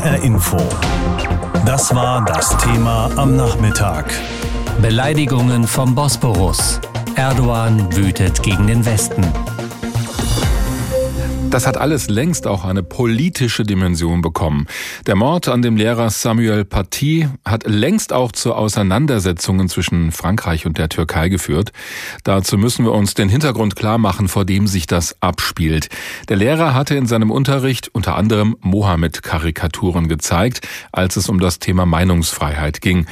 HR Info. Das war das Thema am Nachmittag. Beleidigungen vom Bosporus. Erdogan wütet gegen den Westen. Das hat alles längst auch eine politische Dimension bekommen. Der Mord an dem Lehrer Samuel Paty hat längst auch zu Auseinandersetzungen zwischen Frankreich und der Türkei geführt. Dazu müssen wir uns den Hintergrund klar machen, vor dem sich das abspielt. Der Lehrer hatte in seinem Unterricht unter anderem Mohammed-Karikaturen gezeigt, als es um das Thema Meinungsfreiheit ging.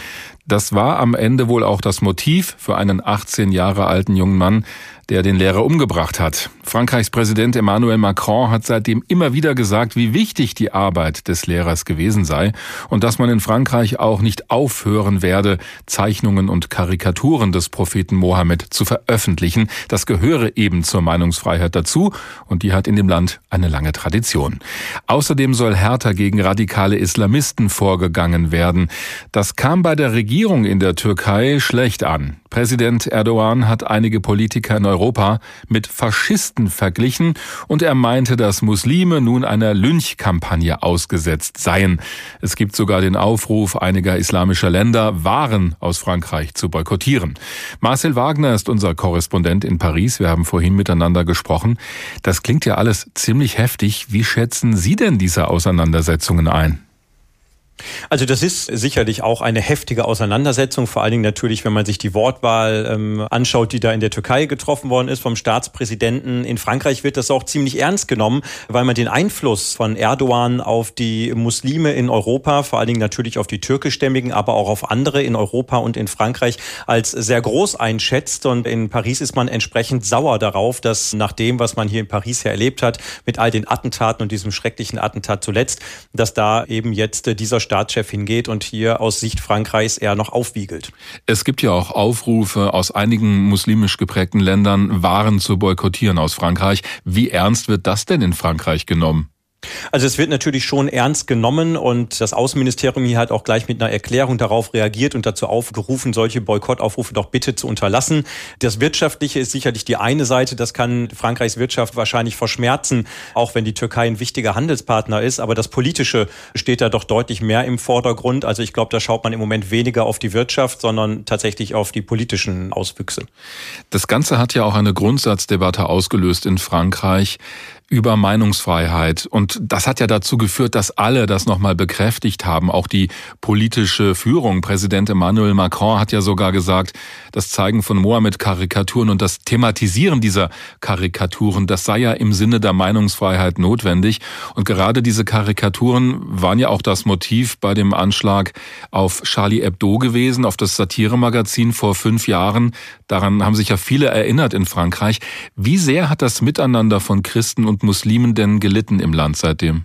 Das war am Ende wohl auch das Motiv für einen 18 Jahre alten jungen Mann, der den Lehrer umgebracht hat. Frankreichs Präsident Emmanuel Macron hat seitdem immer wieder gesagt, wie wichtig die Arbeit des Lehrers gewesen sei und dass man in Frankreich auch nicht aufhören werde, Zeichnungen und Karikaturen des Propheten Mohammed zu veröffentlichen. Das gehöre eben zur Meinungsfreiheit dazu und die hat in dem Land eine lange Tradition. Außerdem soll härter gegen radikale Islamisten vorgegangen werden. Das kam bei der Regierung in der Türkei schlecht an. Präsident Erdogan hat einige Politiker in Europa mit Faschisten verglichen und er meinte, dass Muslime nun einer Lynchkampagne ausgesetzt seien. Es gibt sogar den Aufruf einiger islamischer Länder, Waren aus Frankreich zu boykottieren. Marcel Wagner ist unser Korrespondent in Paris. Wir haben vorhin miteinander gesprochen. Das klingt ja alles ziemlich heftig. Wie schätzen Sie denn diese Auseinandersetzungen ein? Also das ist sicherlich auch eine heftige Auseinandersetzung, vor allen Dingen natürlich, wenn man sich die Wortwahl ähm, anschaut, die da in der Türkei getroffen worden ist vom Staatspräsidenten. In Frankreich wird das auch ziemlich ernst genommen, weil man den Einfluss von Erdogan auf die Muslime in Europa, vor allen Dingen natürlich auf die türkischstämmigen, aber auch auf andere in Europa und in Frankreich als sehr groß einschätzt. Und in Paris ist man entsprechend sauer darauf, dass nach dem, was man hier in Paris ja erlebt hat, mit all den Attentaten und diesem schrecklichen Attentat zuletzt, dass da eben jetzt dieser Staatschef hingeht und hier aus Sicht Frankreichs eher noch aufwiegelt. Es gibt ja auch Aufrufe aus einigen muslimisch geprägten Ländern, Waren zu boykottieren aus Frankreich. Wie ernst wird das denn in Frankreich genommen? Also es wird natürlich schon ernst genommen und das Außenministerium hier hat auch gleich mit einer Erklärung darauf reagiert und dazu aufgerufen, solche Boykottaufrufe doch bitte zu unterlassen. Das Wirtschaftliche ist sicherlich die eine Seite, das kann Frankreichs Wirtschaft wahrscheinlich verschmerzen, auch wenn die Türkei ein wichtiger Handelspartner ist, aber das Politische steht da doch deutlich mehr im Vordergrund. Also ich glaube, da schaut man im Moment weniger auf die Wirtschaft, sondern tatsächlich auf die politischen Auswüchse. Das Ganze hat ja auch eine Grundsatzdebatte ausgelöst in Frankreich über Meinungsfreiheit. Und das hat ja dazu geführt, dass alle das nochmal bekräftigt haben. Auch die politische Führung. Präsident Emmanuel Macron hat ja sogar gesagt, das Zeigen von Mohammed-Karikaturen und das Thematisieren dieser Karikaturen, das sei ja im Sinne der Meinungsfreiheit notwendig. Und gerade diese Karikaturen waren ja auch das Motiv bei dem Anschlag auf Charlie Hebdo gewesen, auf das Satiremagazin vor fünf Jahren. Daran haben sich ja viele erinnert in Frankreich. Wie sehr hat das Miteinander von Christen und und Muslimen denn gelitten im Land seitdem?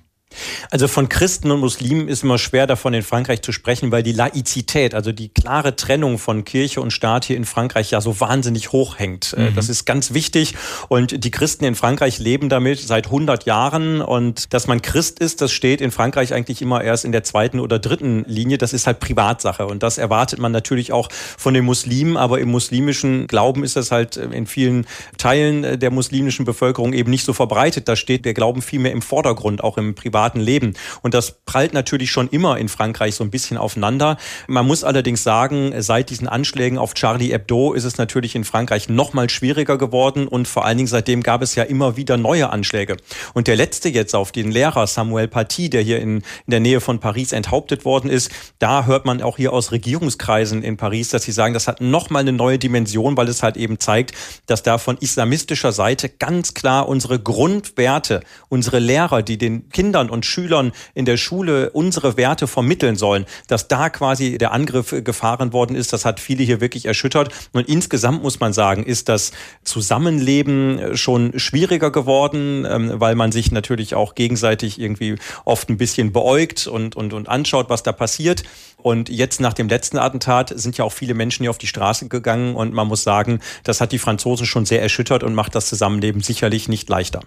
Also von Christen und Muslimen ist immer schwer davon in Frankreich zu sprechen, weil die Laizität, also die klare Trennung von Kirche und Staat hier in Frankreich ja so wahnsinnig hoch hängt. Äh, mhm. Das ist ganz wichtig und die Christen in Frankreich leben damit seit 100 Jahren und dass man Christ ist, das steht in Frankreich eigentlich immer erst in der zweiten oder dritten Linie. Das ist halt Privatsache und das erwartet man natürlich auch von den Muslimen, aber im muslimischen Glauben ist das halt in vielen Teilen der muslimischen Bevölkerung eben nicht so verbreitet. Da steht der Glauben viel mehr im Vordergrund, auch im Privat privaten Leben. Und das prallt natürlich schon immer in Frankreich so ein bisschen aufeinander. Man muss allerdings sagen, seit diesen Anschlägen auf Charlie Hebdo ist es natürlich in Frankreich noch mal schwieriger geworden und vor allen Dingen seitdem gab es ja immer wieder neue Anschläge. Und der letzte jetzt auf den Lehrer Samuel Paty, der hier in, in der Nähe von Paris enthauptet worden ist, da hört man auch hier aus Regierungskreisen in Paris, dass sie sagen, das hat noch mal eine neue Dimension, weil es halt eben zeigt, dass da von islamistischer Seite ganz klar unsere Grundwerte, unsere Lehrer, die den Kindern und Schülern in der Schule unsere Werte vermitteln sollen, dass da quasi der Angriff gefahren worden ist, das hat viele hier wirklich erschüttert. Und insgesamt muss man sagen, ist das Zusammenleben schon schwieriger geworden, ähm, weil man sich natürlich auch gegenseitig irgendwie oft ein bisschen beäugt und, und, und anschaut, was da passiert. Und jetzt nach dem letzten Attentat sind ja auch viele Menschen hier auf die Straße gegangen und man muss sagen, das hat die Franzosen schon sehr erschüttert und macht das Zusammenleben sicherlich nicht leichter.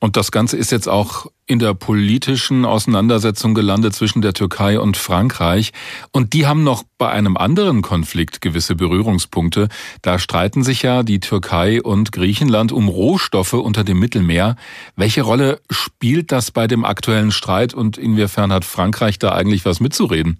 Und das Ganze ist jetzt auch in der politischen Auseinandersetzung gelandet zwischen der Türkei und Frankreich. Und die haben noch bei einem anderen Konflikt gewisse Berührungspunkte. Da streiten sich ja die Türkei und Griechenland um Rohstoffe unter dem Mittelmeer. Welche Rolle spielt das bei dem aktuellen Streit und inwiefern hat Frankreich da eigentlich was mitzureden?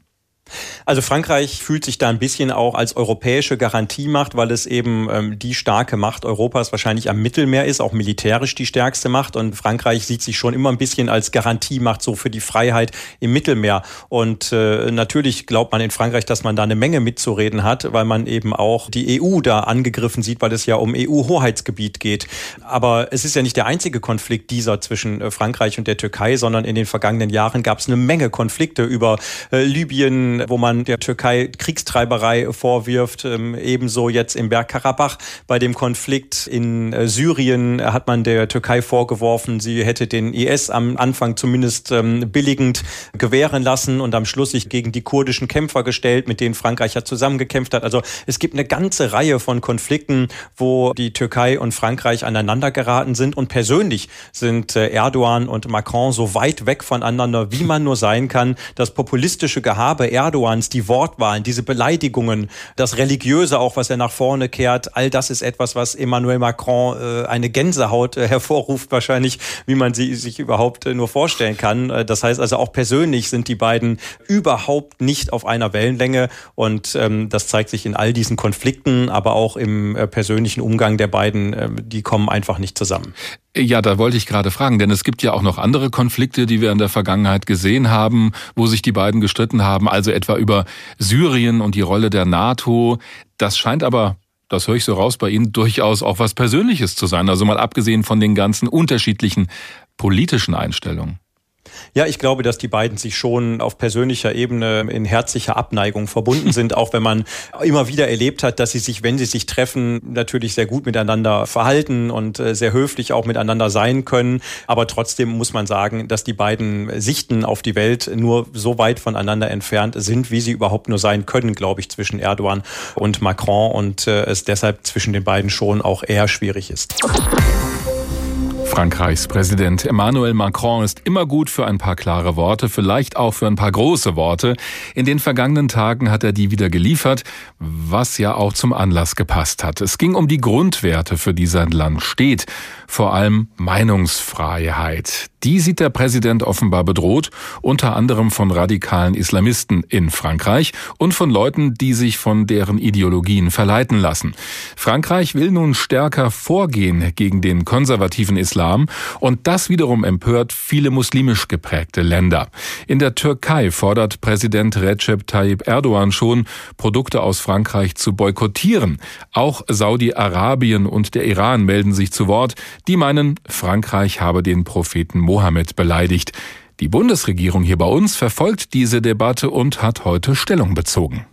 Also Frankreich fühlt sich da ein bisschen auch als europäische Garantiemacht, weil es eben ähm, die starke Macht Europas wahrscheinlich am Mittelmeer ist, auch militärisch die stärkste Macht. Und Frankreich sieht sich schon immer ein bisschen als Garantiemacht so für die Freiheit im Mittelmeer. Und äh, natürlich glaubt man in Frankreich, dass man da eine Menge mitzureden hat, weil man eben auch die EU da angegriffen sieht, weil es ja um EU-Hoheitsgebiet geht. Aber es ist ja nicht der einzige Konflikt dieser zwischen äh, Frankreich und der Türkei, sondern in den vergangenen Jahren gab es eine Menge Konflikte über äh, Libyen, wo man der Türkei Kriegstreiberei vorwirft. Ähm, ebenso jetzt im Bergkarabach bei dem Konflikt in äh, Syrien hat man der Türkei vorgeworfen, sie hätte den IS am Anfang zumindest ähm, billigend gewähren lassen und am Schluss sich gegen die kurdischen Kämpfer gestellt, mit denen Frankreich ja zusammengekämpft hat. Also es gibt eine ganze Reihe von Konflikten, wo die Türkei und Frankreich aneinander geraten sind. Und persönlich sind äh, Erdogan und Macron so weit weg voneinander, wie man nur sein kann. Das populistische Gehabe Erdogan Erdogans, die Wortwahlen, diese Beleidigungen, das Religiöse auch, was er nach vorne kehrt, all das ist etwas, was Emmanuel Macron äh, eine Gänsehaut äh, hervorruft, wahrscheinlich, wie man sie sich überhaupt äh, nur vorstellen kann. Äh, das heißt also auch persönlich sind die beiden überhaupt nicht auf einer Wellenlänge und ähm, das zeigt sich in all diesen Konflikten, aber auch im äh, persönlichen Umgang der beiden, äh, die kommen einfach nicht zusammen. Ja, da wollte ich gerade fragen, denn es gibt ja auch noch andere Konflikte, die wir in der Vergangenheit gesehen haben, wo sich die beiden gestritten haben, also etwa über Syrien und die Rolle der NATO. Das scheint aber das höre ich so raus bei Ihnen, durchaus auch was Persönliches zu sein. Also mal abgesehen von den ganzen unterschiedlichen politischen Einstellungen. Ja, ich glaube, dass die beiden sich schon auf persönlicher Ebene in herzlicher Abneigung verbunden sind, auch wenn man immer wieder erlebt hat, dass sie sich, wenn sie sich treffen, natürlich sehr gut miteinander verhalten und äh, sehr höflich auch miteinander sein können. Aber trotzdem muss man sagen, dass die beiden Sichten auf die Welt nur so weit voneinander entfernt sind, wie sie überhaupt nur sein können, glaube ich, zwischen Erdogan und Macron und äh, es deshalb zwischen den beiden schon auch eher schwierig ist. Frankreichs Präsident Emmanuel Macron ist immer gut für ein paar klare Worte, vielleicht auch für ein paar große Worte. In den vergangenen Tagen hat er die wieder geliefert, was ja auch zum Anlass gepasst hat. Es ging um die Grundwerte, für die sein Land steht, vor allem Meinungsfreiheit. Die sieht der Präsident offenbar bedroht, unter anderem von radikalen Islamisten in Frankreich und von Leuten, die sich von deren Ideologien verleiten lassen. Frankreich will nun stärker vorgehen gegen den konservativen Islam und das wiederum empört viele muslimisch geprägte Länder. In der Türkei fordert Präsident Recep Tayyip Erdogan schon, Produkte aus Frankreich zu boykottieren. Auch Saudi-Arabien und der Iran melden sich zu Wort. Die meinen, Frankreich habe den Propheten Mohammed beleidigt. Die Bundesregierung hier bei uns verfolgt diese Debatte und hat heute Stellung bezogen.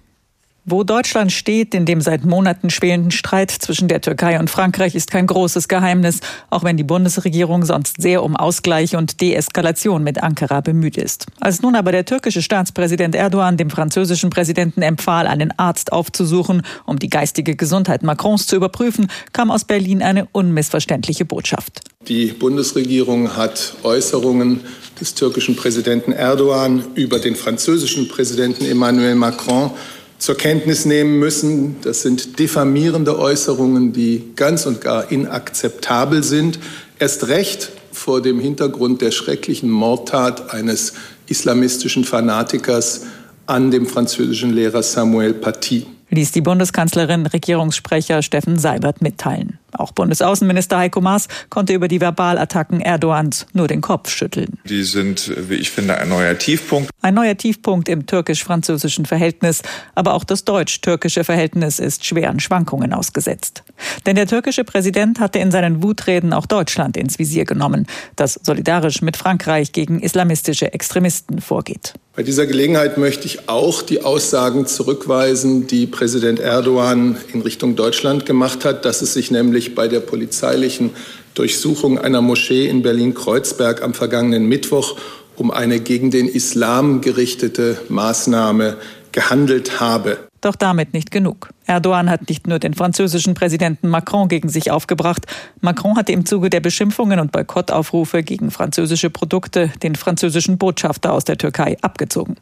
Wo Deutschland steht in dem seit Monaten schwelenden Streit zwischen der Türkei und Frankreich ist kein großes Geheimnis, auch wenn die Bundesregierung sonst sehr um Ausgleich und Deeskalation mit Ankara bemüht ist. Als nun aber der türkische Staatspräsident Erdogan dem französischen Präsidenten empfahl, einen Arzt aufzusuchen, um die geistige Gesundheit Macrons zu überprüfen, kam aus Berlin eine unmissverständliche Botschaft. Die Bundesregierung hat Äußerungen des türkischen Präsidenten Erdogan über den französischen Präsidenten Emmanuel Macron zur Kenntnis nehmen müssen. Das sind diffamierende Äußerungen, die ganz und gar inakzeptabel sind. Erst recht vor dem Hintergrund der schrecklichen Mordtat eines islamistischen Fanatikers an dem französischen Lehrer Samuel Paty ließ die Bundeskanzlerin Regierungssprecher Steffen Seibert mitteilen. Auch Bundesaußenminister Heiko Maas konnte über die Verbalattacken Erdogans nur den Kopf schütteln. Die sind, wie ich finde, ein neuer Tiefpunkt. Ein neuer Tiefpunkt im türkisch-französischen Verhältnis. Aber auch das deutsch-türkische Verhältnis ist schweren Schwankungen ausgesetzt. Denn der türkische Präsident hatte in seinen Wutreden auch Deutschland ins Visier genommen, das solidarisch mit Frankreich gegen islamistische Extremisten vorgeht. Bei dieser Gelegenheit möchte ich auch die Aussagen zurückweisen, die Präsident Erdogan in Richtung Deutschland gemacht hat, dass es sich nämlich sich bei der polizeilichen Durchsuchung einer Moschee in Berlin-Kreuzberg am vergangenen Mittwoch um eine gegen den Islam gerichtete Maßnahme gehandelt habe. Doch damit nicht genug. Erdogan hat nicht nur den französischen Präsidenten Macron gegen sich aufgebracht. Macron hatte im Zuge der Beschimpfungen und Boykottaufrufe gegen französische Produkte den französischen Botschafter aus der Türkei abgezogen.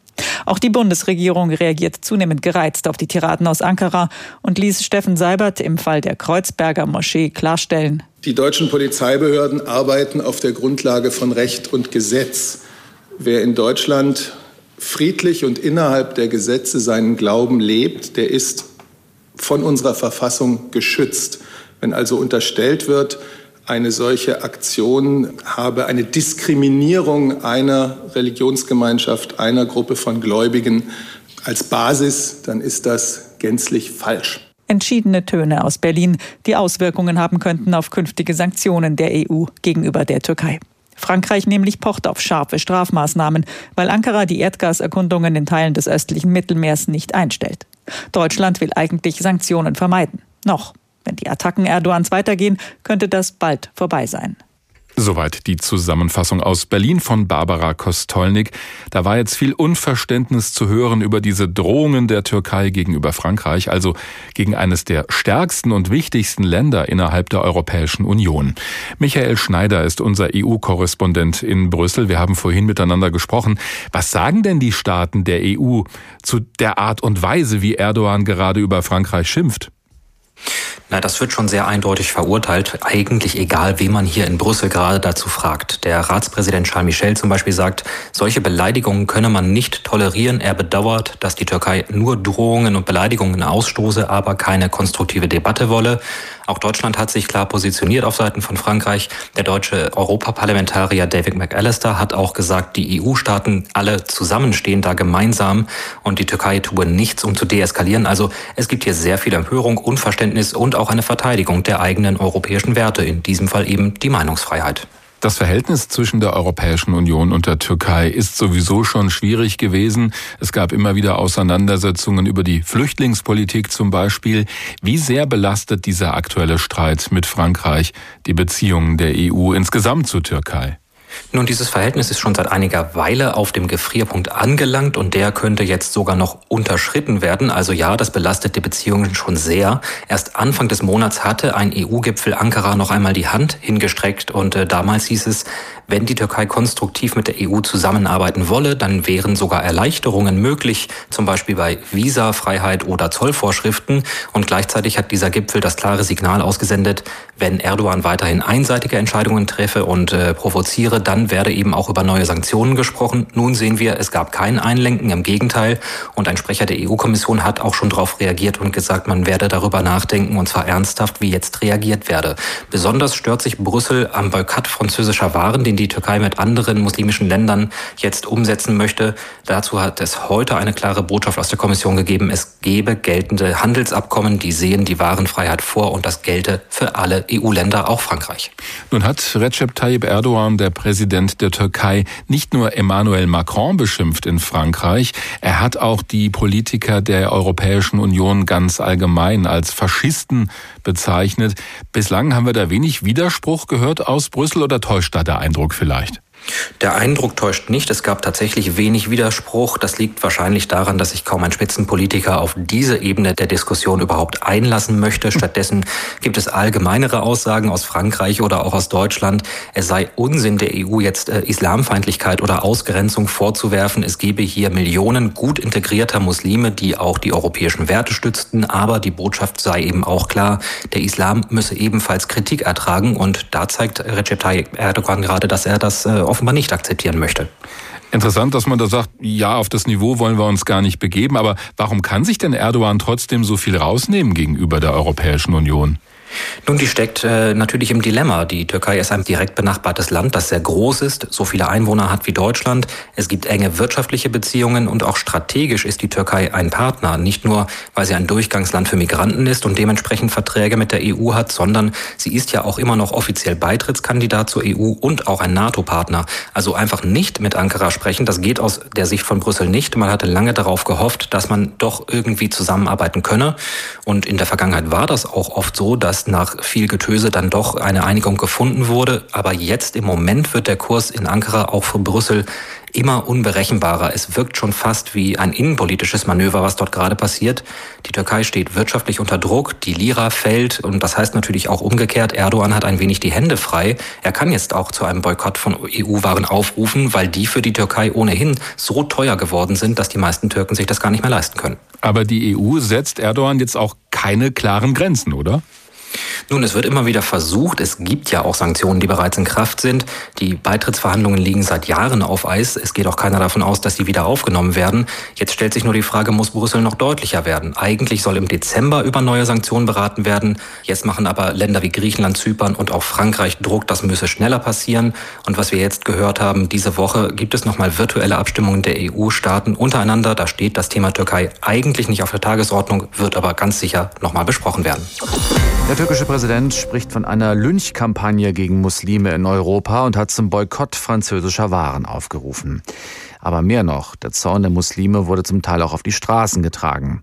Auch die Bundesregierung reagiert zunehmend gereizt auf die Tiraden aus Ankara und ließ Steffen Seibert im Fall der Kreuzberger Moschee klarstellen. Die deutschen Polizeibehörden arbeiten auf der Grundlage von Recht und Gesetz. Wer in Deutschland friedlich und innerhalb der Gesetze seinen Glauben lebt, der ist von unserer Verfassung geschützt. Wenn also unterstellt wird, eine solche Aktion habe eine Diskriminierung einer Religionsgemeinschaft, einer Gruppe von Gläubigen als Basis, dann ist das gänzlich falsch. Entschiedene Töne aus Berlin, die Auswirkungen haben könnten auf künftige Sanktionen der EU gegenüber der Türkei. Frankreich nämlich pocht auf scharfe Strafmaßnahmen, weil Ankara die Erdgaserkundungen in Teilen des östlichen Mittelmeers nicht einstellt. Deutschland will eigentlich Sanktionen vermeiden. Noch. Wenn die Attacken Erdogans weitergehen, könnte das bald vorbei sein. Soweit die Zusammenfassung aus Berlin von Barbara Kostolnik. Da war jetzt viel Unverständnis zu hören über diese Drohungen der Türkei gegenüber Frankreich, also gegen eines der stärksten und wichtigsten Länder innerhalb der Europäischen Union. Michael Schneider ist unser EU-Korrespondent in Brüssel. Wir haben vorhin miteinander gesprochen. Was sagen denn die Staaten der EU zu der Art und Weise, wie Erdogan gerade über Frankreich schimpft? Na, das wird schon sehr eindeutig verurteilt. Eigentlich egal, wen man hier in Brüssel gerade dazu fragt. Der Ratspräsident Charles Michel zum Beispiel sagt, solche Beleidigungen könne man nicht tolerieren. Er bedauert, dass die Türkei nur Drohungen und Beleidigungen ausstoße, aber keine konstruktive Debatte wolle. Auch Deutschland hat sich klar positioniert auf Seiten von Frankreich. Der deutsche Europaparlamentarier David McAllister hat auch gesagt, die EU-Staaten alle zusammenstehen da gemeinsam und die Türkei tue nichts, um zu deeskalieren. Also es gibt hier sehr viel Empörung, Unverständnis und auch eine Verteidigung der eigenen europäischen Werte, in diesem Fall eben die Meinungsfreiheit. Das Verhältnis zwischen der Europäischen Union und der Türkei ist sowieso schon schwierig gewesen. Es gab immer wieder Auseinandersetzungen über die Flüchtlingspolitik zum Beispiel. Wie sehr belastet dieser aktuelle Streit mit Frankreich die Beziehungen der EU insgesamt zur Türkei? Nun, dieses Verhältnis ist schon seit einiger Weile auf dem Gefrierpunkt angelangt und der könnte jetzt sogar noch unterschritten werden. Also ja, das belastet die Beziehungen schon sehr. Erst Anfang des Monats hatte ein EU-Gipfel Ankara noch einmal die Hand hingestreckt und äh, damals hieß es, wenn die Türkei konstruktiv mit der EU zusammenarbeiten wolle, dann wären sogar Erleichterungen möglich, zum Beispiel bei Visafreiheit oder Zollvorschriften. Und gleichzeitig hat dieser Gipfel das klare Signal ausgesendet, wenn Erdogan weiterhin einseitige Entscheidungen treffe und äh, provoziere, dann werde eben auch über neue Sanktionen gesprochen. Nun sehen wir, es gab kein Einlenken, im Gegenteil. Und ein Sprecher der EU-Kommission hat auch schon darauf reagiert und gesagt, man werde darüber nachdenken, und zwar ernsthaft, wie jetzt reagiert werde. Besonders stört sich Brüssel am Boykott französischer Waren, den die Türkei mit anderen muslimischen Ländern jetzt umsetzen möchte. Dazu hat es heute eine klare Botschaft aus der Kommission gegeben. Es gebe geltende Handelsabkommen, die sehen die Warenfreiheit vor und das gelte für alle EU-Länder, auch Frankreich. Nun hat Recep Tayyip Erdogan, der Präsident Präsident der Türkei nicht nur Emmanuel Macron beschimpft in Frankreich, er hat auch die Politiker der Europäischen Union ganz allgemein als Faschisten bezeichnet. Bislang haben wir da wenig Widerspruch gehört aus Brüssel oder täuscht da der Eindruck vielleicht? Der Eindruck täuscht nicht. Es gab tatsächlich wenig Widerspruch. Das liegt wahrscheinlich daran, dass sich kaum ein Spitzenpolitiker auf diese Ebene der Diskussion überhaupt einlassen möchte. Stattdessen gibt es allgemeinere Aussagen aus Frankreich oder auch aus Deutschland. Es sei Unsinn der EU jetzt äh, Islamfeindlichkeit oder Ausgrenzung vorzuwerfen. Es gebe hier Millionen gut integrierter Muslime, die auch die europäischen Werte stützten. Aber die Botschaft sei eben auch klar, der Islam müsse ebenfalls Kritik ertragen. Und da zeigt Recep Tayyip Erdogan gerade, dass er das äh, offenbar nicht akzeptieren möchte. Interessant, dass man da sagt, ja, auf das Niveau wollen wir uns gar nicht begeben. Aber warum kann sich denn Erdogan trotzdem so viel rausnehmen gegenüber der Europäischen Union? Nun, die steckt äh, natürlich im Dilemma. Die Türkei ist ein direkt benachbartes Land, das sehr groß ist, so viele Einwohner hat wie Deutschland. Es gibt enge wirtschaftliche Beziehungen und auch strategisch ist die Türkei ein Partner. Nicht nur, weil sie ein Durchgangsland für Migranten ist und dementsprechend Verträge mit der EU hat, sondern sie ist ja auch immer noch offiziell Beitrittskandidat zur EU und auch ein NATO-Partner. Also einfach nicht mit Ankara sprechen, das geht aus der Sicht von Brüssel nicht. Man hatte lange darauf gehofft, dass man doch irgendwie zusammenarbeiten könne. Und in der Vergangenheit war das auch oft so, dass nach viel Getöse dann doch eine Einigung gefunden wurde. Aber jetzt im Moment wird der Kurs in Ankara auch für Brüssel immer unberechenbarer. Es wirkt schon fast wie ein innenpolitisches Manöver, was dort gerade passiert. Die Türkei steht wirtschaftlich unter Druck, die Lira fällt und das heißt natürlich auch umgekehrt, Erdogan hat ein wenig die Hände frei. Er kann jetzt auch zu einem Boykott von EU-Waren aufrufen, weil die für die Türkei ohnehin so teuer geworden sind, dass die meisten Türken sich das gar nicht mehr leisten können. Aber die EU setzt Erdogan jetzt auch keine klaren Grenzen, oder? Nun, es wird immer wieder versucht, es gibt ja auch Sanktionen, die bereits in Kraft sind. Die Beitrittsverhandlungen liegen seit Jahren auf Eis. Es geht auch keiner davon aus, dass sie wieder aufgenommen werden. Jetzt stellt sich nur die Frage, muss Brüssel noch deutlicher werden? Eigentlich soll im Dezember über neue Sanktionen beraten werden. Jetzt machen aber Länder wie Griechenland, Zypern und auch Frankreich Druck, das müsse schneller passieren. Und was wir jetzt gehört haben, diese Woche gibt es nochmal virtuelle Abstimmungen der EU-Staaten untereinander. Da steht das Thema Türkei eigentlich nicht auf der Tagesordnung, wird aber ganz sicher nochmal besprochen werden. Der türkische Präsident spricht von einer Lynchkampagne gegen Muslime in Europa und hat zum Boykott französischer Waren aufgerufen. Aber mehr noch, der Zorn der Muslime wurde zum Teil auch auf die Straßen getragen.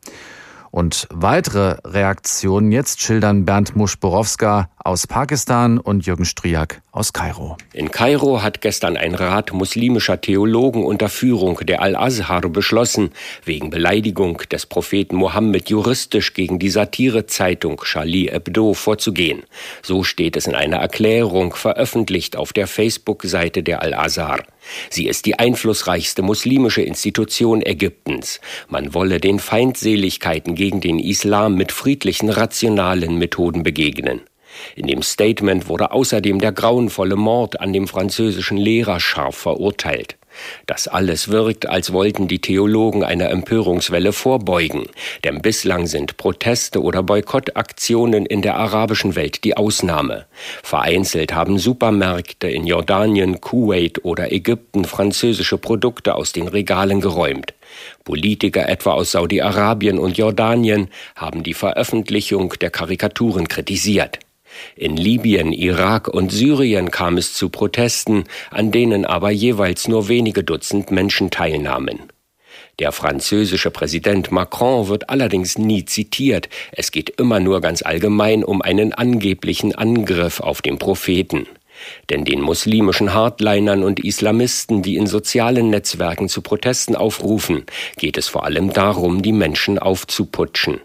Und weitere Reaktionen jetzt schildern Bernd Muschborowska aus Pakistan und Jürgen Striak aus Kairo. In Kairo hat gestern ein Rat muslimischer Theologen unter Führung der Al-Azhar beschlossen, wegen Beleidigung des Propheten Mohammed juristisch gegen die Satirezeitung Charlie Hebdo vorzugehen. So steht es in einer Erklärung veröffentlicht auf der Facebook-Seite der Al-Azhar. Sie ist die einflussreichste muslimische Institution Ägyptens. Man wolle den Feindseligkeiten gegen den Islam mit friedlichen, rationalen Methoden begegnen. In dem Statement wurde außerdem der grauenvolle Mord an dem französischen Lehrer scharf verurteilt. Das alles wirkt, als wollten die Theologen einer Empörungswelle vorbeugen, denn bislang sind Proteste oder Boykottaktionen in der arabischen Welt die Ausnahme. Vereinzelt haben Supermärkte in Jordanien, Kuwait oder Ägypten französische Produkte aus den Regalen geräumt. Politiker etwa aus Saudi-Arabien und Jordanien haben die Veröffentlichung der Karikaturen kritisiert. In Libyen, Irak und Syrien kam es zu Protesten, an denen aber jeweils nur wenige Dutzend Menschen teilnahmen. Der französische Präsident Macron wird allerdings nie zitiert. Es geht immer nur ganz allgemein um einen angeblichen Angriff auf den Propheten. Denn den muslimischen Hardlinern und Islamisten, die in sozialen Netzwerken zu Protesten aufrufen, geht es vor allem darum, die Menschen aufzuputschen.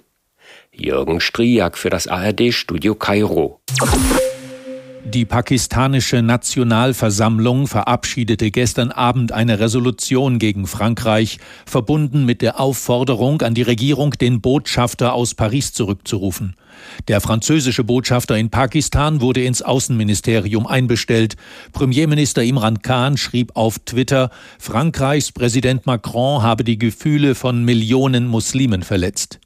Jürgen Striak für das ARD-Studio Kairo. Die pakistanische Nationalversammlung verabschiedete gestern Abend eine Resolution gegen Frankreich, verbunden mit der Aufforderung an die Regierung, den Botschafter aus Paris zurückzurufen. Der französische Botschafter in Pakistan wurde ins Außenministerium einbestellt. Premierminister Imran Khan schrieb auf Twitter, Frankreichs Präsident Macron habe die Gefühle von Millionen Muslimen verletzt.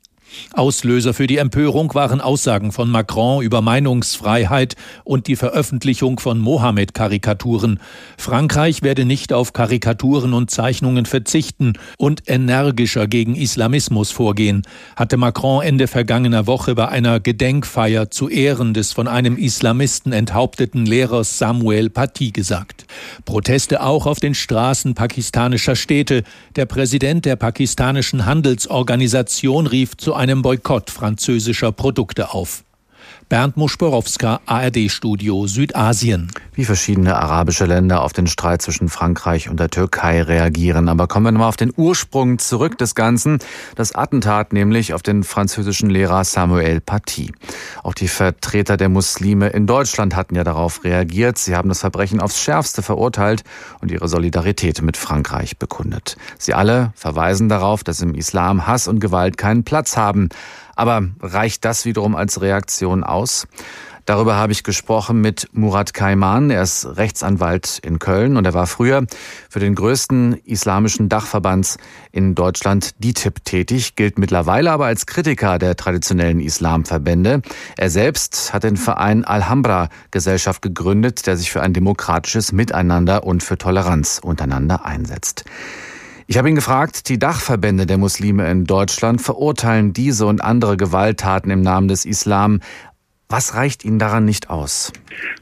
Auslöser für die Empörung waren Aussagen von Macron über Meinungsfreiheit und die Veröffentlichung von Mohammed-Karikaturen. Frankreich werde nicht auf Karikaturen und Zeichnungen verzichten und energischer gegen Islamismus vorgehen, hatte Macron Ende vergangener Woche bei einer Gedenkfeier zu Ehren des von einem Islamisten enthaupteten Lehrers Samuel Paty gesagt. Proteste auch auf den Straßen pakistanischer Städte. Der Präsident der pakistanischen Handelsorganisation rief zu einem Boykott französischer Produkte auf. Bernd Muschborowska, ARD-Studio Südasien. Wie verschiedene arabische Länder auf den Streit zwischen Frankreich und der Türkei reagieren. Aber kommen wir nochmal auf den Ursprung zurück des Ganzen. Das Attentat nämlich auf den französischen Lehrer Samuel Paty. Auch die Vertreter der Muslime in Deutschland hatten ja darauf reagiert. Sie haben das Verbrechen aufs Schärfste verurteilt und ihre Solidarität mit Frankreich bekundet. Sie alle verweisen darauf, dass im Islam Hass und Gewalt keinen Platz haben. Aber reicht das wiederum als Reaktion aus? Darüber habe ich gesprochen mit Murat Kaiman. Er ist Rechtsanwalt in Köln und er war früher für den größten islamischen Dachverband in Deutschland, DITIB, tätig, gilt mittlerweile aber als Kritiker der traditionellen Islamverbände. Er selbst hat den Verein Alhambra Gesellschaft gegründet, der sich für ein demokratisches Miteinander und für Toleranz untereinander einsetzt. Ich habe ihn gefragt, die Dachverbände der Muslime in Deutschland verurteilen diese und andere Gewalttaten im Namen des Islam. Was reicht Ihnen daran nicht aus?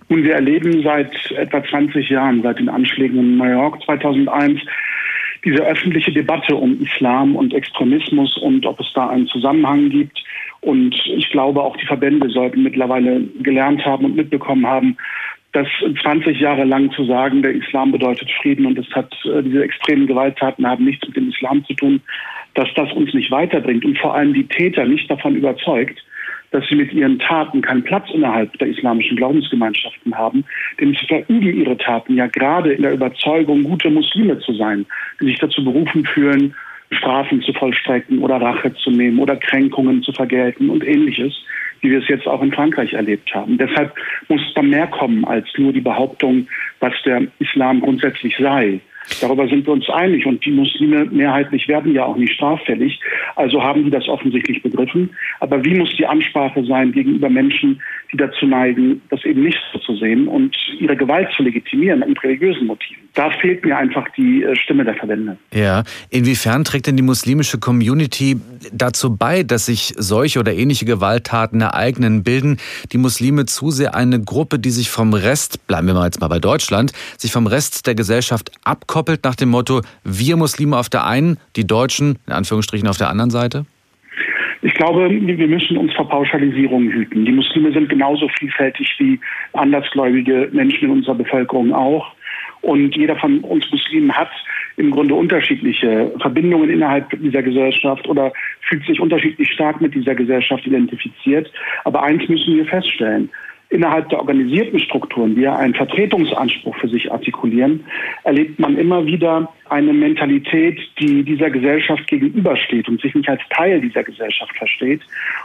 Nun, wir erleben seit etwa 20 Jahren, seit den Anschlägen in New York 2001, diese öffentliche Debatte um Islam und Extremismus und ob es da einen Zusammenhang gibt. Und ich glaube, auch die Verbände sollten mittlerweile gelernt haben und mitbekommen haben, dass 20 Jahre lang zu sagen, der Islam bedeutet Frieden und es hat äh, diese extremen Gewalttaten haben nichts mit dem Islam zu tun, dass das uns nicht weiterbringt und vor allem die Täter nicht davon überzeugt, dass sie mit ihren Taten keinen Platz innerhalb der islamischen Glaubensgemeinschaften haben, denn sie verüben ihre Taten ja gerade in der Überzeugung, gute Muslime zu sein, die sich dazu berufen fühlen, Strafen zu vollstrecken oder Rache zu nehmen oder Kränkungen zu vergelten und ähnliches, wie wir es jetzt auch in Frankreich erlebt haben. Deshalb muss da mehr kommen als nur die Behauptung, was der Islam grundsätzlich sei. Darüber sind wir uns einig und die Muslime mehrheitlich werden ja auch nicht straffällig. Also haben die das offensichtlich begriffen. Aber wie muss die Ansprache sein gegenüber Menschen, die dazu neigen, das eben nicht so zu sehen und ihre Gewalt zu legitimieren mit religiösen Motiven? Da fehlt mir einfach die äh, Stimme der Verbände. Ja, inwiefern trägt denn die muslimische Community dazu bei, dass sich solche oder ähnliche Gewalttaten ereignen? Bilden die Muslime zu sehr eine Gruppe, die sich vom Rest, bleiben wir mal jetzt mal bei Deutschland, sich vom Rest der Gesellschaft abkoppelt nach dem Motto, wir Muslime auf der einen, die Deutschen in Anführungsstrichen auf der anderen Seite? Ich glaube, wir müssen uns vor Pauschalisierungen hüten. Die Muslime sind genauso vielfältig wie andersgläubige Menschen in unserer Bevölkerung auch. Und jeder von uns Muslimen hat im Grunde unterschiedliche Verbindungen innerhalb dieser Gesellschaft oder fühlt sich unterschiedlich stark mit dieser Gesellschaft identifiziert. Aber eins müssen wir feststellen innerhalb der organisierten Strukturen, die ja einen Vertretungsanspruch für sich artikulieren, erlebt man immer wieder eine Mentalität, die dieser Gesellschaft gegenübersteht und sich nicht als Teil dieser Gesellschaft versteht.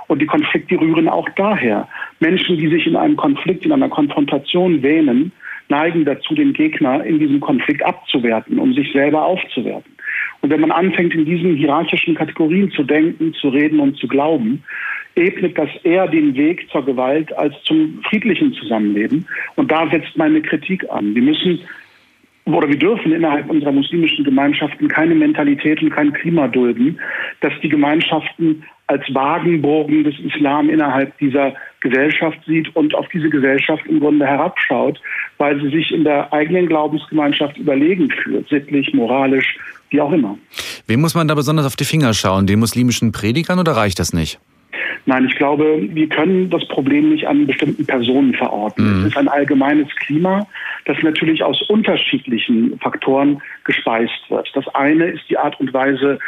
Und die Konflikte rühren auch daher. Menschen, die sich in einem Konflikt, in einer Konfrontation wähnen, neigen dazu, den Gegner in diesem Konflikt abzuwerten, um sich selber aufzuwerten. Und wenn man anfängt, in diesen hierarchischen Kategorien zu denken, zu reden und zu glauben, ebnet das eher den Weg zur Gewalt als zum friedlichen Zusammenleben. Und da setzt meine Kritik an. Wir müssen oder wir dürfen innerhalb unserer muslimischen Gemeinschaften keine Mentalität und kein Klima dulden, dass die Gemeinschaften als Wagenburgen des Islam innerhalb dieser Gesellschaft sieht und auf diese Gesellschaft im Grunde herabschaut, weil sie sich in der eigenen Glaubensgemeinschaft überlegen fühlt, sittlich, moralisch, wie auch immer. Wem muss man da besonders auf die Finger schauen? Den muslimischen Predigern oder reicht das nicht? Nein, ich glaube, wir können das Problem nicht an bestimmten Personen verorten. Mhm. Es ist ein allgemeines Klima, das natürlich aus unterschiedlichen Faktoren gespeist wird. Das eine ist die Art und Weise,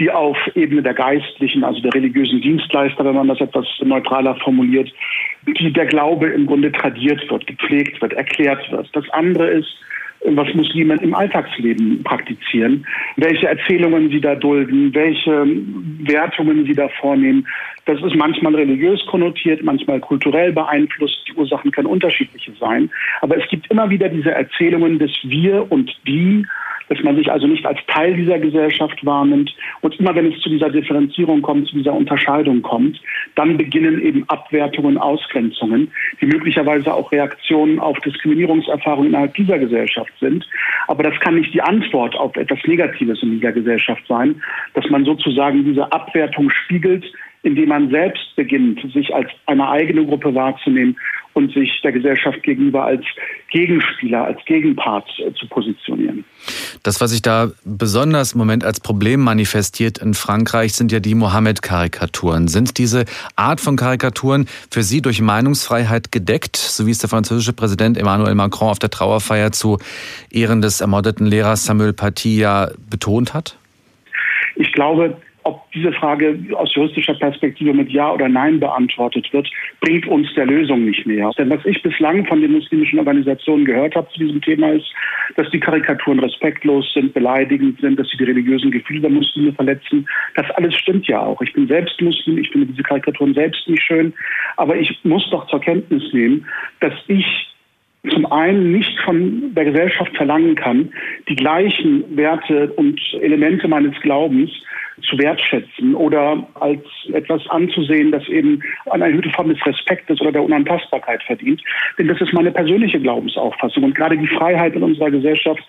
wie auf Ebene der Geistlichen, also der religiösen Dienstleister, wenn man das etwas neutraler formuliert, die der Glaube im Grunde tradiert wird, gepflegt wird, erklärt wird. Das andere ist, was Muslime im Alltagsleben praktizieren, welche Erzählungen sie da dulden, welche Wertungen sie da vornehmen. Das ist manchmal religiös konnotiert, manchmal kulturell beeinflusst. Die Ursachen können unterschiedliche sein. Aber es gibt immer wieder diese Erzählungen des Wir und Die, dass man sich also nicht als Teil dieser Gesellschaft wahrnimmt. Und immer wenn es zu dieser Differenzierung kommt, zu dieser Unterscheidung kommt, dann beginnen eben Abwertungen, Ausgrenzungen, die möglicherweise auch Reaktionen auf Diskriminierungserfahrungen innerhalb dieser Gesellschaft sind. Aber das kann nicht die Antwort auf etwas Negatives in dieser Gesellschaft sein, dass man sozusagen diese Abwertung spiegelt, indem man selbst beginnt, sich als eine eigene Gruppe wahrzunehmen und sich der Gesellschaft gegenüber als Gegenspieler, als Gegenpart äh, zu positionieren. Das, was sich da besonders im Moment als Problem manifestiert in Frankreich, sind ja die Mohammed-Karikaturen. Sind diese Art von Karikaturen für Sie durch Meinungsfreiheit gedeckt, so wie es der französische Präsident Emmanuel Macron auf der Trauerfeier zu Ehren des ermordeten Lehrers Samuel Paty ja betont hat? Ich glaube, ob diese Frage aus juristischer Perspektive mit Ja oder Nein beantwortet wird, bringt uns der Lösung nicht näher. Denn was ich bislang von den muslimischen Organisationen gehört habe zu diesem Thema ist, dass die Karikaturen respektlos sind, beleidigend sind, dass sie die religiösen Gefühle der Muslime verletzen. Das alles stimmt ja auch. Ich bin selbst Muslim, ich finde diese Karikaturen selbst nicht schön, aber ich muss doch zur Kenntnis nehmen, dass ich zum einen nicht von der Gesellschaft verlangen kann, die gleichen Werte und Elemente meines Glaubens zu wertschätzen oder als etwas anzusehen, das eben eine erhöhte Form des Respektes oder der Unantastbarkeit verdient. Denn das ist meine persönliche Glaubensauffassung. Und gerade die Freiheit in unserer Gesellschaft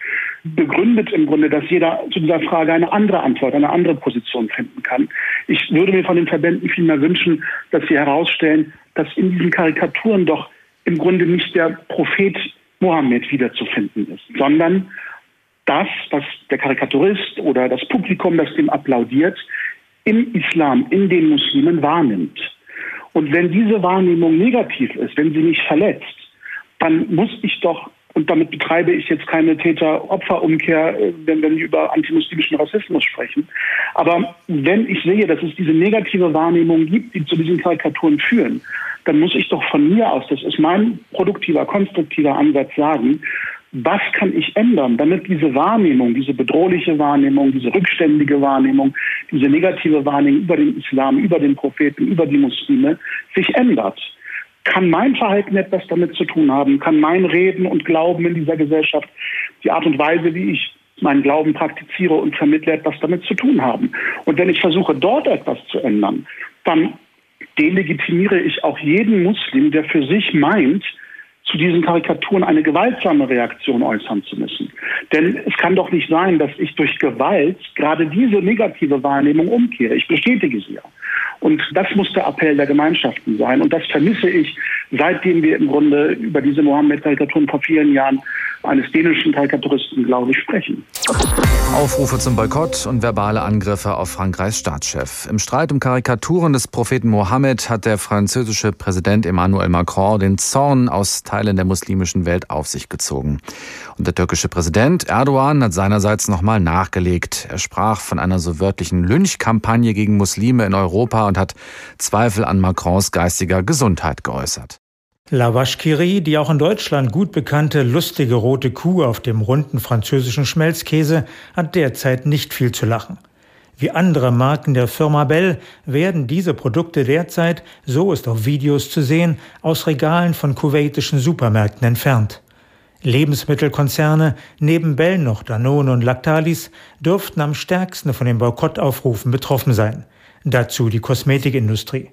begründet im Grunde, dass jeder zu dieser Frage eine andere Antwort, eine andere Position finden kann. Ich würde mir von den Verbänden vielmehr wünschen, dass sie herausstellen, dass in diesen Karikaturen doch im Grunde nicht der Prophet Mohammed wiederzufinden ist, sondern das, was der Karikaturist oder das Publikum, das dem applaudiert, im Islam, in den Muslimen wahrnimmt. Und wenn diese Wahrnehmung negativ ist, wenn sie mich verletzt, dann muss ich doch und damit betreibe ich jetzt keine Täter-Opfer-Umkehr, äh, wenn, wenn wir über antimuslimischen Rassismus sprechen. Aber wenn ich sehe, dass es diese negative Wahrnehmung gibt, die zu diesen Karikaturen führen, dann muss ich doch von mir aus, das ist mein produktiver, konstruktiver Ansatz, sagen, was kann ich ändern, damit diese Wahrnehmung, diese bedrohliche Wahrnehmung, diese rückständige Wahrnehmung, diese negative Wahrnehmung über den Islam, über den Propheten, über die Muslime sich ändert. Kann mein Verhalten etwas damit zu tun haben? Kann mein Reden und Glauben in dieser Gesellschaft, die Art und Weise, wie ich meinen Glauben praktiziere und vermittle, etwas damit zu tun haben? Und wenn ich versuche, dort etwas zu ändern, dann delegitimiere ich auch jeden Muslim, der für sich meint, zu diesen Karikaturen eine gewaltsame Reaktion äußern zu müssen. Denn es kann doch nicht sein, dass ich durch Gewalt gerade diese negative Wahrnehmung umkehre. Ich bestätige sie ja. Und das muss der Appell der Gemeinschaften sein. Und das vermisse ich, seitdem wir im Grunde über diese Mohammed-Karikaturen vor vielen Jahren eines dänischen Karikaturisten, glaube ich, sprechen. Aufrufe zum Boykott und verbale Angriffe auf Frankreichs Staatschef. Im Streit um Karikaturen des Propheten Mohammed hat der französische Präsident Emmanuel Macron den Zorn aus Teilen der muslimischen Welt auf sich gezogen. Und der türkische Präsident Erdogan hat seinerseits nochmal nachgelegt. Er sprach von einer so wörtlichen Lynchkampagne gegen Muslime in Europa und hat Zweifel an Macrons geistiger Gesundheit geäußert. La Vachequerie, die auch in Deutschland gut bekannte lustige rote Kuh auf dem runden französischen Schmelzkäse, hat derzeit nicht viel zu lachen. Wie andere Marken der Firma Bell werden diese Produkte derzeit, so ist auf Videos zu sehen, aus Regalen von kuwaitischen Supermärkten entfernt. Lebensmittelkonzerne, neben Bell noch Danone und Lactalis, dürften am stärksten von den Boykottaufrufen betroffen sein. Dazu die Kosmetikindustrie.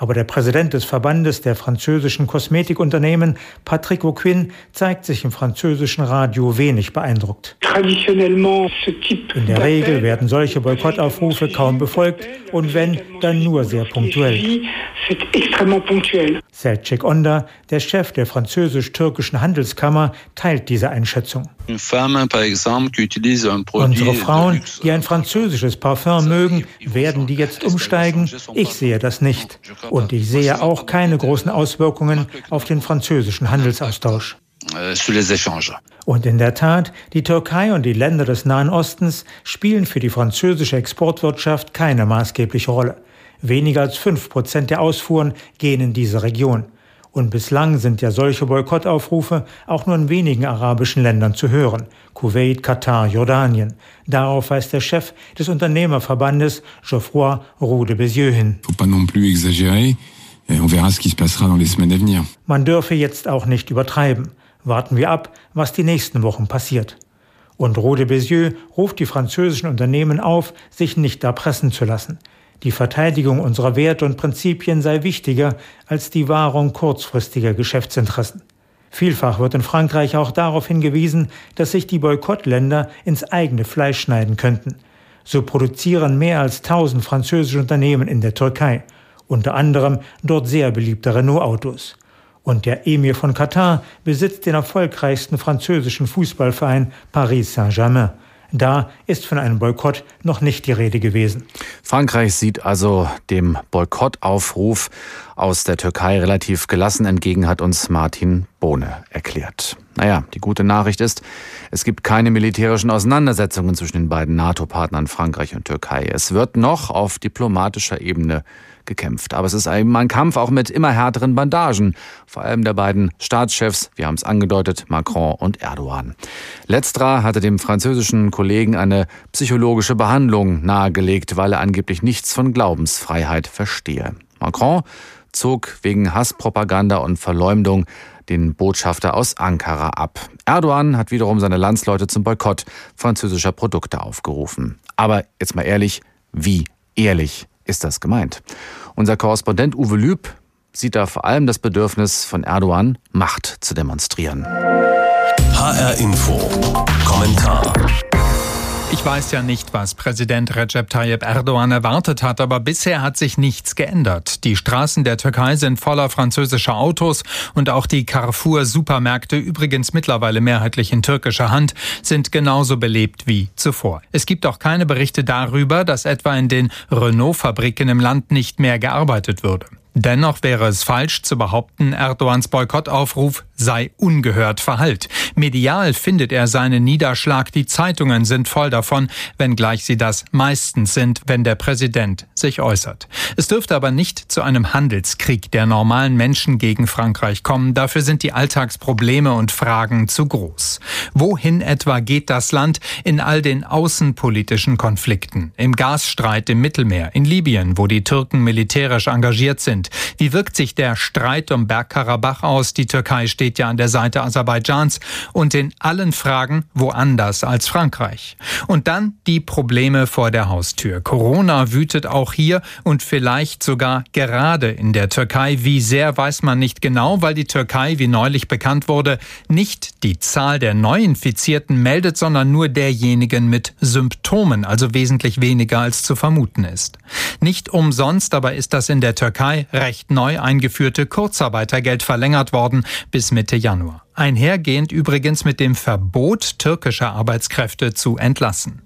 Aber der Präsident des Verbandes der französischen Kosmetikunternehmen, Patrick Auquin, zeigt sich im französischen Radio wenig beeindruckt. In der Regel werden solche Boykottaufrufe kaum befolgt und wenn, dann nur sehr punktuell. Selçuk Onda, der Chef der französisch-türkischen Handelskammer, teilt diese Einschätzung. Unsere Frauen, die ein französisches Parfum mögen, werden die jetzt umsteigen? Ich sehe das nicht. Und ich sehe auch keine großen Auswirkungen auf den französischen Handelsaustausch. Euh, und in der Tat, die Türkei und die Länder des Nahen Ostens spielen für die französische Exportwirtschaft keine maßgebliche Rolle. Weniger als fünf Prozent der Ausfuhren gehen in diese Region. Und bislang sind ja solche Boykottaufrufe auch nur in wenigen arabischen Ländern zu hören. Kuwait, Katar, Jordanien. Darauf weist der Chef des Unternehmerverbandes Geoffroy Roux de Bézieux hin. Man dürfe jetzt auch nicht übertreiben. Warten wir ab, was die nächsten Wochen passiert. Und Roux de Bézieux ruft die französischen Unternehmen auf, sich nicht da pressen zu lassen. Die Verteidigung unserer Werte und Prinzipien sei wichtiger als die Wahrung kurzfristiger Geschäftsinteressen. Vielfach wird in Frankreich auch darauf hingewiesen, dass sich die Boykottländer ins eigene Fleisch schneiden könnten. So produzieren mehr als 1000 französische Unternehmen in der Türkei, unter anderem dort sehr beliebte Renault-Autos. Und der Emir von Katar besitzt den erfolgreichsten französischen Fußballverein Paris Saint-Germain. Da ist von einem Boykott noch nicht die Rede gewesen. Frankreich sieht also dem Boykottaufruf aus der Türkei relativ gelassen entgegen, hat uns Martin Bohne erklärt. Naja, die gute Nachricht ist, es gibt keine militärischen Auseinandersetzungen zwischen den beiden NATO-Partnern Frankreich und Türkei. Es wird noch auf diplomatischer Ebene gekämpft. Aber es ist eben ein Kampf auch mit immer härteren Bandagen, vor allem der beiden Staatschefs, wir haben es angedeutet, Macron und Erdogan. Letzterer hatte dem französischen Kollegen eine psychologische Behandlung nahegelegt, weil er angeblich nichts von Glaubensfreiheit verstehe. Macron zog wegen Hasspropaganda und Verleumdung den Botschafter aus Ankara ab. Erdogan hat wiederum seine Landsleute zum Boykott französischer Produkte aufgerufen. Aber jetzt mal ehrlich, wie ehrlich ist das gemeint? Unser Korrespondent Uwe Lüb sieht da vor allem das Bedürfnis von Erdogan, Macht zu demonstrieren. HR Info. Kommentar. Ich weiß ja nicht, was Präsident Recep Tayyip Erdogan erwartet hat, aber bisher hat sich nichts geändert. Die Straßen der Türkei sind voller französischer Autos und auch die Carrefour-Supermärkte, übrigens mittlerweile mehrheitlich in türkischer Hand, sind genauso belebt wie zuvor. Es gibt auch keine Berichte darüber, dass etwa in den Renault-Fabriken im Land nicht mehr gearbeitet würde. Dennoch wäre es falsch zu behaupten, Erdogans Boykottaufruf sei ungehört verhallt. Medial findet er seinen Niederschlag, die Zeitungen sind voll davon, wenngleich sie das meistens sind, wenn der Präsident sich äußert. Es dürfte aber nicht zu einem Handelskrieg der normalen Menschen gegen Frankreich kommen, dafür sind die Alltagsprobleme und Fragen zu groß. Wohin etwa geht das Land in all den außenpolitischen Konflikten, im Gasstreit im Mittelmeer, in Libyen, wo die Türken militärisch engagiert sind? Wie wirkt sich der Streit um Bergkarabach aus? Die Türkei steht steht ja an der Seite Aserbaidschans und in allen Fragen woanders als Frankreich. Und dann die Probleme vor der Haustür. Corona wütet auch hier und vielleicht sogar gerade in der Türkei. Wie sehr weiß man nicht genau, weil die Türkei, wie neulich bekannt wurde, nicht die Zahl der Neuinfizierten meldet, sondern nur derjenigen mit Symptomen, also wesentlich weniger als zu vermuten ist. Nicht umsonst aber ist das in der Türkei recht neu eingeführte Kurzarbeitergeld verlängert worden bis Mitte Januar. Einhergehend übrigens mit dem Verbot türkischer Arbeitskräfte zu entlassen.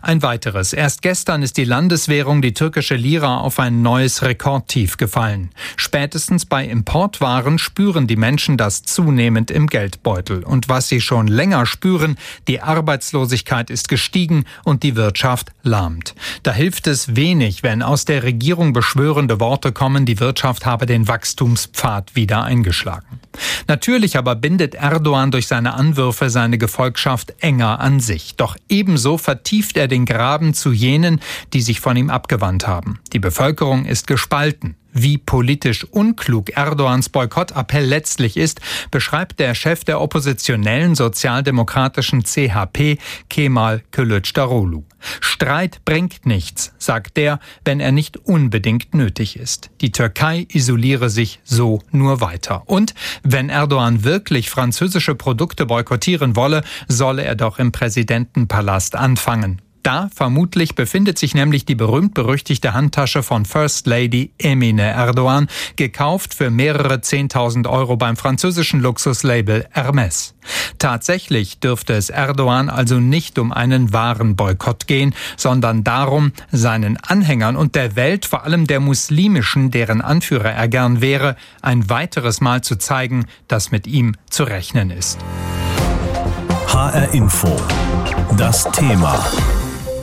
Ein weiteres. Erst gestern ist die Landeswährung, die türkische Lira, auf ein neues Rekordtief gefallen. Spätestens bei Importwaren spüren die Menschen das zunehmend im Geldbeutel. Und was sie schon länger spüren, die Arbeitslosigkeit ist gestiegen und die Wirtschaft lahmt. Da hilft es wenig, wenn aus der Regierung beschwörende Worte kommen, die Wirtschaft habe den Wachstumspfad wieder eingeschlagen. Natürlich aber bindet Erdogan durch seine Anwürfe seine Gefolgschaft enger an sich. Doch ebenso vertieft er den Graben zu jenen, die sich von ihm abgewandt haben. Die Bevölkerung ist gespalten. Wie politisch unklug Erdogans Boykottappell letztlich ist, beschreibt der Chef der oppositionellen sozialdemokratischen CHP, Kemal Kılıçdaroğlu. Streit bringt nichts, sagt der, wenn er nicht unbedingt nötig ist. Die Türkei isoliere sich so nur weiter. Und wenn Erdogan wirklich französische Produkte boykottieren wolle, solle er doch im Präsidentenpalast anfangen. Da vermutlich befindet sich nämlich die berühmt-berüchtigte Handtasche von First Lady Emine Erdogan, gekauft für mehrere 10.000 Euro beim französischen Luxuslabel Hermes. Tatsächlich dürfte es Erdogan also nicht um einen wahren Boykott gehen, sondern darum, seinen Anhängern und der Welt, vor allem der muslimischen, deren Anführer er gern wäre, ein weiteres Mal zu zeigen, dass mit ihm zu rechnen ist. HR Info. Das Thema.